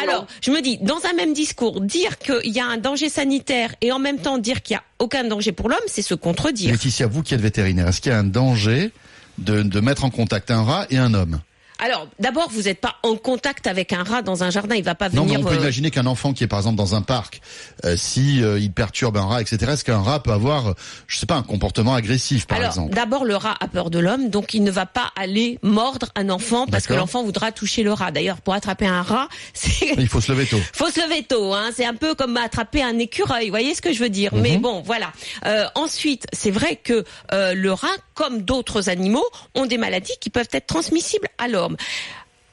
Alors, je me dis, dans un même discours, dire qu'il y a un danger sanitaire et en même temps dire qu'il n'y a aucun danger pour l'homme, c'est se contredire. Laetitia, vous qui êtes vétérinaire, est-ce qu'il y a un danger de, de mettre en contact un rat et un homme? Alors, d'abord, vous n'êtes pas en contact avec un rat dans un jardin, il va pas Non, mais venir. on peut euh, imaginer qu'un enfant qui est par exemple dans un parc, euh, si euh, il perturbe un rat, etc., est-ce qu'un rat peut avoir, euh, je sais pas, un comportement agressif, par Alors, exemple? d'abord, le rat a peur de l'homme, donc il ne va pas aller mordre un enfant parce que l'enfant voudra toucher le rat. D'ailleurs, pour attraper un rat, c'est Il faut se lever tôt. faut se lever tôt, hein. C'est un peu comme attraper un écureuil. Vous voyez ce que je veux dire Mhm. Mais bon, voilà. Euh, ensuite, c'est vrai que euh, le rat, comme d'autres animaux, ont des maladies qui peuvent être transmissibles à l'homme.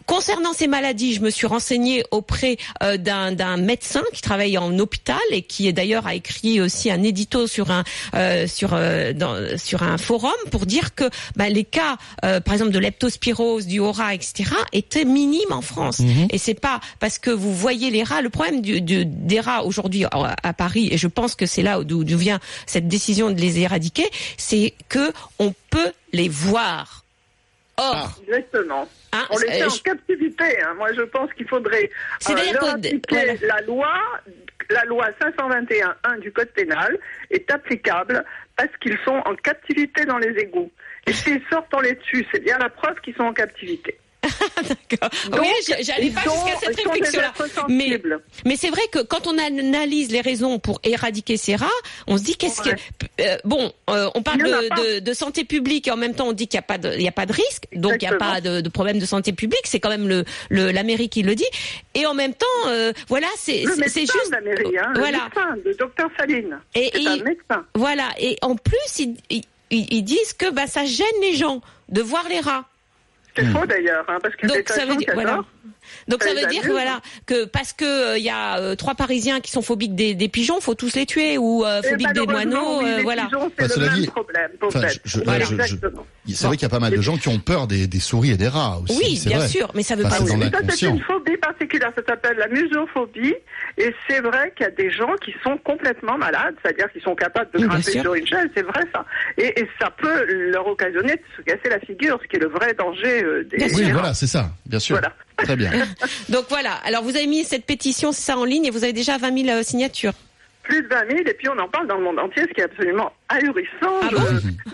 Concernant ces maladies, je me suis renseignée auprès euh, d'un médecin qui travaille en hôpital et qui est d'ailleurs a écrit aussi un édito sur un euh, sur euh, dans, sur un forum pour dire que bah, les cas, euh, par exemple de leptospirose, du aura, etc., étaient minimes en France. Et c'est pas parce que vous voyez les rats. Le problème du, du- des rats aujourd'hui à à Paris, et je pense que c'est là d'où vient cette décision de les éradiquer, c'est que on peut les voir. Or, Ah. Exactement. hein, On les euh, fait en je- captivité. hein. Moi, je pense qu'il faudrait C'est-à-dire leur que- appliquer voilà. la loi. La loi 521.1 du Code pénal est applicable parce qu'ils sont en captivité dans les égouts. Et s'ils sortent, on les tue. C'est bien la preuve qu'ils sont en captivité. D'accord. Donc, oui, j'allais pas jusqu'à cette réflexion-là. Mais, c'est vrai que quand on analyse les raisons pour éradiquer ces rats, on se dit qu'est-ce Ouais. que euh, bon, euh, on parle de, pas. de, de santé publique et en même temps on dit qu'il n'y a pas de, il y a pas de risque, donc il n'y a pas de, de problème de santé publique. C'est quand même le, le la mairie qui le dit. Et en même temps, euh, voilà, c'est juste la mairie, hein, voilà. le médecin, le docteur Saline. Et- et- un médecin. Voilà. Et en plus, ils, ils, ils disent que bah ça gêne les gens de voir les rats. C'est faux d'ailleurs, hein, parce que Donc, c'est ça veut dire- voilà. Donc ça veut dire que voilà que parce que il y a euh, trois Parisiens qui sont phobiques des, des pigeons, faut tous les tuer ou euh, phobiques des moineaux, oui, euh, voilà. pigeons, Bah, c'est le même problème, Enfin, peut-être. je- je- Voilà, je- je- exactement. C'est vrai qu'il y a pas mal de gens qui ont peur des, des souris et des rats aussi. Oui, bien vrai. sûr, mais ça veut Enfin, pas dans Mais ça, c'est une phobie particulière. Ça s'appelle la musophobie. Et c'est vrai qu'il y a des gens qui sont complètement malades, c'est-à-dire qu'ils sont capables de Oui, grimper sur une chaise. C'est vrai, ça. Et, et ça peut leur occasionner de se casser la figure, ce qui est le vrai danger euh, des. Oui, voilà, c'est ça, bien sûr. Voilà. Très bien. Donc voilà. Alors vous avez mis cette pétition, ça en ligne et vous avez déjà 20 000 euh, signatures. Plus de 20 000, et puis on en parle dans le monde entier, ce qui est absolument ahurissant. Ah je, bon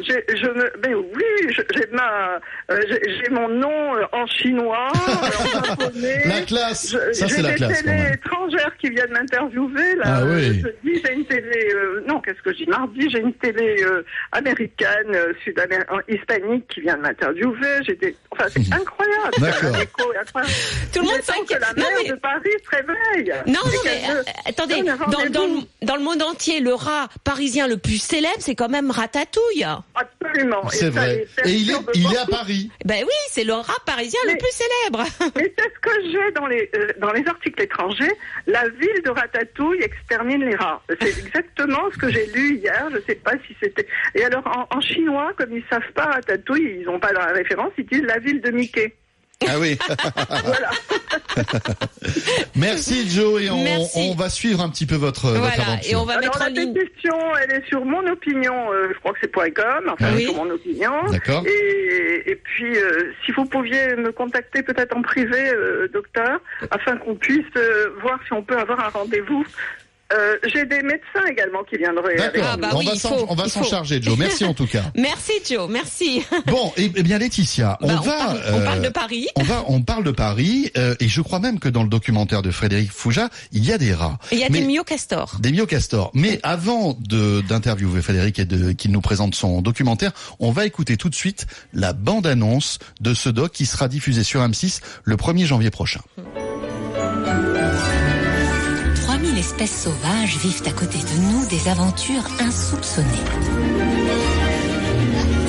j'ai- je me, mais oui, je- j'ai ma, euh, j'ai j'ai mon nom euh, en chinois, euh, en japonais. La classe, Je- ça c'est la J'ai classe. des quand télés même. étrangères qui viennent m'interviewer. Là, Ah oui. jeudi, j'ai une télé. euh, non, qu'est-ce que je dis Mardi, j'ai une télé euh, américaine, euh, sud-américaine, hispanique qui vient de m'interviewer. J'ai des, enfin, c'est incroyable. Mhm. D'accord. Incroyable. Tout le monde temps que s'inquiète. la mais- de Paris se réveille. Non, mais euh, attendez, dans, dans. Dans le monde entier, le rat parisien le plus célèbre, c'est quand même Ratatouille. Absolument. C'est vrai. Et il est, il est à. Paris. Ben oui, c'est le rat parisien le plus célèbre. Mais c'est ce que j'ai dans les euh, dans les articles étrangers. La ville de Ratatouille extermine les rats. C'est exactement ce que j'ai lu hier. Je sais pas si c'était. Et alors en, en chinois, comme ils savent pas Ratatouille, ils ont pas la référence. Ils disent la ville de Mickey. Ah oui. Voilà. Merci Joe et on, Merci. on va suivre un petit peu votre, votre Voilà, aventure. et on va alors mettre en la ligne. pétition, elle est sur mon opinion. euh, je crois que c'est .com. Enfin, Oui. sur mon opinion. D'accord. Et, et puis, euh, si vous pouviez me contacter peut-être en privé, euh, docteur, afin qu'on puisse euh, voir si on peut avoir un rendez-vous. Euh, J'ai des médecins également qui viendraient. D'accord. Ah, bah on oui, on va s'en charger Joe. Merci en tout cas. Merci Joe, merci. Bon, et, eh bien Laetitia, on Bah, va parle, on euh, parle de Paris. on va on parle de Paris euh, et je crois même que dans le documentaire de Frédéric Fouja, il y a des rats. Il y a Mais- des myocastors. Des myocastors. Mais avant de d'interviewer Frédéric et de qu'il nous présente son documentaire, on va écouter tout de suite la bande-annonce de ce doc qui sera diffusé sur M6 le 1er janvier prochain. 3000 espèces sauvages vivent à côté de nous des aventures insoupçonnées.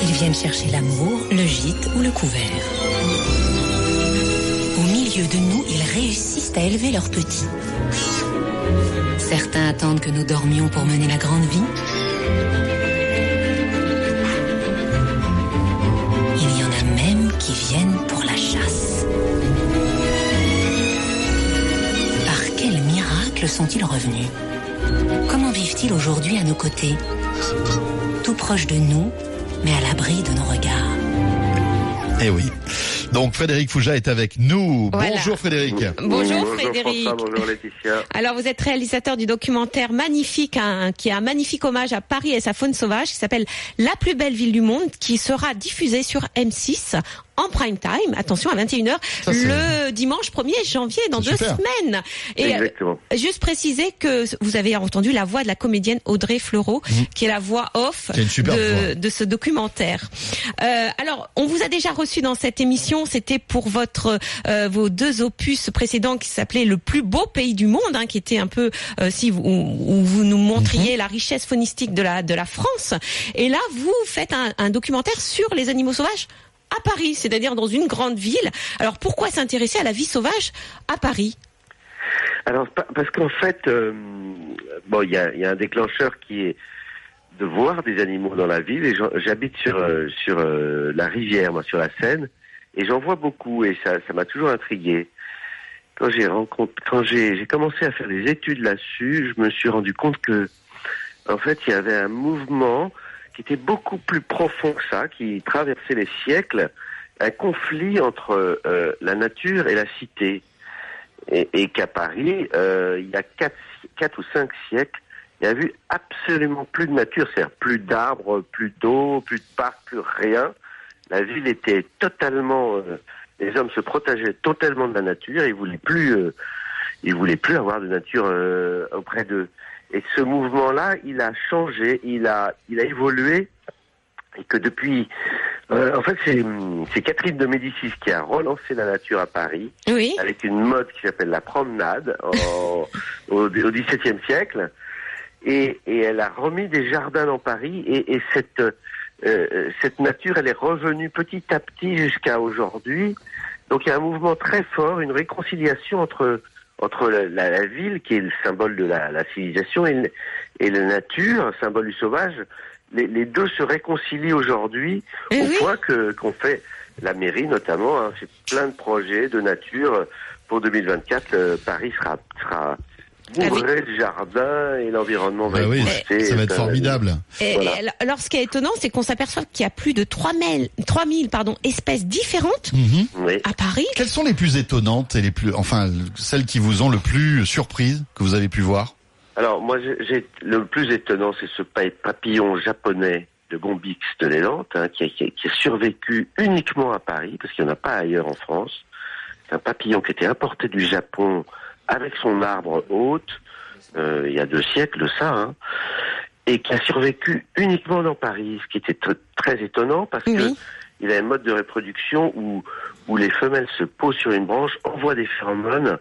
Ils viennent chercher l'amour, le gîte ou le couvert. Au milieu de nous, ils réussissent à élever leurs petits. Certains attendent que nous dormions pour mener la grande vie. Il y en a même qui viennent pour la chasse. Miracle sont-ils revenus? Comment vivent-ils aujourd'hui à nos côtés? Tout proche de nous, mais à l'abri de nos regards. Eh oui. Donc Frédéric Fouja est avec nous. Voilà. Bonjour Frédéric. Bonjour, Frédéric. François, bonjour Laetitia. Alors vous êtes réalisateur du documentaire magnifique, hein, qui est un magnifique hommage à Paris et sa faune sauvage, qui s'appelle La plus belle ville du monde, qui sera diffusé sur M6 en prime time, attention à 21h, Ça, c'est- le dimanche 1er janvier, dans deux super. semaines. Et euh, Exactement. juste préciser que vous avez entendu la voix de la comédienne Audrey Fleurot, qui est la voix off de, de ce documentaire. Euh, alors, on vous a déjà reçu dans cette émission, c'était pour votre euh, vos deux opus précédents qui s'appelaient Le plus beau pays du monde, hein, qui était un peu euh, si vous, où, vous nous montriez Mhm. la richesse phonistique de la de la France. Et là, vous faites un, un documentaire sur les animaux sauvages à Paris, c'est-à-dire dans une grande ville. Alors, pourquoi s'intéresser à la vie sauvage à Paris? Alors, pa- parce qu'en fait, euh, bon, il y a, un déclencheur qui est de voir des animaux dans la ville. Et j'habite sur euh, sur euh, la rivière, moi, sur la Seine, et j'en vois beaucoup. Et ça, ça m'a toujours intrigué. Quand j'ai rencontré, quand j'ai commencé à faire des études là-dessus, je me suis rendu compte que, en fait, il y avait un mouvement qui était beaucoup plus profond que ça, qui traversait les siècles, un conflit entre euh, la nature et la cité et, et qu'à Paris, euh, il y a quatre, quatre ou cinq siècles, il n'y a vu absolument plus de nature, c'est-à-dire plus d'arbres, plus d'eau, plus de parcs, plus rien. La ville était totalement, euh, les hommes se protégeaient totalement de la nature, ils voulaient plus, euh, ils voulaient plus avoir de nature euh, auprès d'eux. Et ce mouvement-là, il a changé, il a, il a évolué, et que depuis, euh, en fait, c'est, c'est Catherine de Médicis qui a relancé la nature à Paris Oui. avec une mode qui s'appelle la promenade en- au, au XVIIe siècle. Et, et elle a remis des jardins dans Paris et, et cette, euh, cette nature, elle est revenue petit à petit jusqu'à aujourd'hui. Donc il y a un mouvement très fort, une réconciliation entre entre la, la- la ville, qui est le symbole de la, la civilisation, et, et la nature, symbole du sauvage. Les, les deux se réconcilient aujourd'hui Eh au oui. point que qu'on fait la mairie notamment hein, fait plein de projets de nature pour 2024. euh, Paris sera sera bourré de jardins et l'environnement va Bah oui, boosté. ça va être Plein- formidable. Et, Voilà. et alors- ce qui est étonnant, c'est qu'on s'aperçoit qu'il y a plus de 3000, 3000 pardon, espèces différentes Mhm. Oui. à Paris. Quelles sont les plus étonnantes et les plus, enfin, celles qui vous ont le plus surprise que vous avez pu voir? Alors moi, j'ai- le plus étonnant, c'est ce pa- papillon japonais de Gombix de l'Élante, hein, qui a survécu uniquement à Paris, parce qu'il n'y en a pas ailleurs en France. C'est un papillon qui était importé du Japon avec son arbre hôte, euh, il y a deux siècles de ça, hein, et qui a survécu uniquement dans Paris, ce qui était tr- très étonnant, parce que Oui. il a un mode de reproduction où, où les femelles se posent sur une branche, envoient des phéromones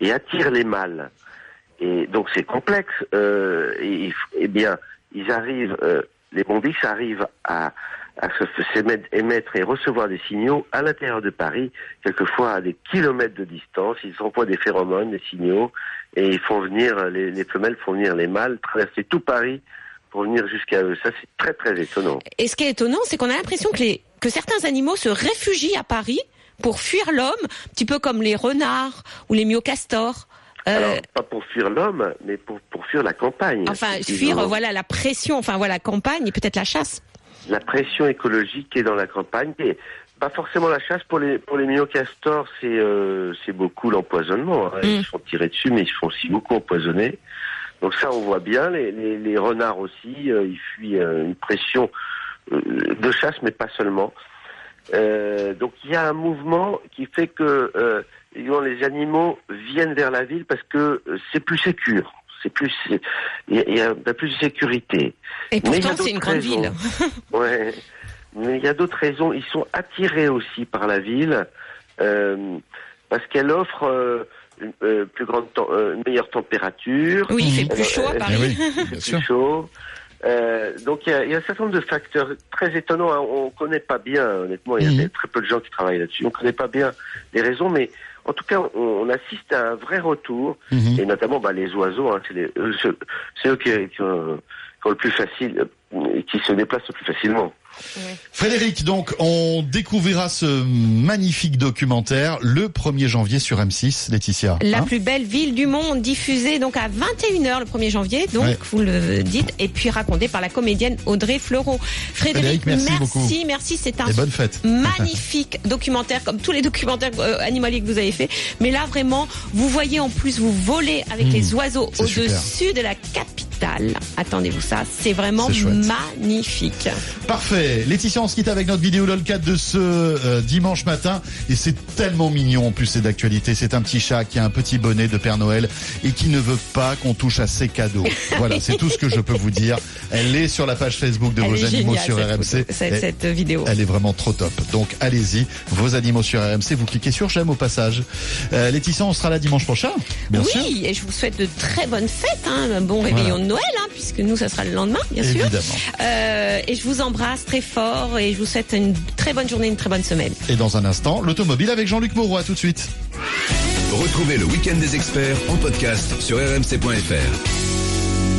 et attirent les mâles. Et donc c'est complexe. Euh, et, eh bien, ils arrivent, euh, les bombis arrivent à, à émettre et recevoir des signaux à l'intérieur de Paris, quelquefois à des kilomètres de distance. Ils envoient des phéromones, des signaux, et ils font venir les, les femelles font venir les mâles traverser tout Paris pour venir jusqu'à eux. Ça c'est très très étonnant. Et ce qui est étonnant, c'est qu'on a l'impression que, les, que certains animaux se réfugient à Paris pour fuir l'homme, un petit peu comme les renards ou les myocastors. Euh, Alors, pas pour fuir l'homme, mais pour, pour fuir la campagne. enfin, fuir, voilà, la pression, enfin voilà, campagne et peut-être la chasse. La pression écologique qui est dans la campagne. Et pas forcément la chasse pour les pour les myocastors, c'est euh, c'est beaucoup l'empoisonnement. hein. Ils Mm. se font tirer dessus, mais ils se font aussi beaucoup empoisonner. Donc ça, on voit bien. Les, les, les renards aussi, euh, ils fuient euh, une pression euh, de chasse, mais pas seulement. Euh, donc il y a un mouvement qui fait que euh, les animaux viennent vers la ville parce que c'est plus sécure. C'est plus, il y, a- il y a plus de sécurité. Et pourtant, c'est une grande raisons. ville. Ouais. Mais il y a d'autres raisons. Ils sont attirés aussi par la ville euh, parce qu'elle offre euh, une euh, plus grande, une meilleure température. Oui, il fait plus chaud à Paris. Oui, c'est bien plus chaud. Euh, donc il y, a, il y a un certain nombre de facteurs très étonnants. hein. On connaît pas bien, honnêtement. Il y a Mhm. très peu de gens qui travaillent là-dessus. On connaît pas bien les raisons, mais en tout cas, on, on assiste à un vrai retour. Mhm. Et notamment, bah, les oiseaux, hein, c'est les- eux, qui ont, le plus facile, euh, qui se déplacent le plus facilement. Frédéric, donc, on découvrira ce magnifique documentaire le 1er janvier sur M6, Laetitia. La Hein plus belle ville du monde, diffusée donc à 21h le 1er janvier, donc Ouais. vous le dites, et puis racontée par la comédienne Audrey Fleurot. Frédéric, Frédéric, merci beaucoup. merci, merci, c'est un Et bonne fête. magnifique documentaire, comme tous les documentaires euh, animaliers que vous avez fait. Mais là, vraiment, vous voyez en plus, vous volez avec Mmh, les oiseaux au-dessus de la capitale. Attendez-vous ça, c'est vraiment magnifique. Parfait. Laetitia, on se quitte avec notre vidéo LOL4 de ce euh, dimanche matin. Et c'est tellement mignon en plus, c'est d'actualité. C'est un petit chat qui a un petit bonnet de Père Noël et qui ne veut pas qu'on touche à ses cadeaux. voilà, c'est tout ce que je peux vous dire. Elle est sur la page Facebook de Elle vos animaux sur cette RMC. photo, cette, Et- cette vidéo. Elle est vraiment trop top. Donc allez-y, vos animaux sur RMC, vous cliquez sur j'aime au passage. Euh, Laetitia, on sera là dimanche prochain, bien oui, sûr. et je vous souhaite de très bonnes fêtes, hein, un bon réveillon Voilà. de Noël, hein, puisque nous, ça sera le lendemain, bien sûr. Euh, et je vous embrasse très fort et je vous souhaite une très bonne journée, une très bonne semaine. Et dans un instant, l'automobile avec Jean-Luc Moreau. À tout de suite. Retrouvez le week-end des experts en podcast sur rmc.fr.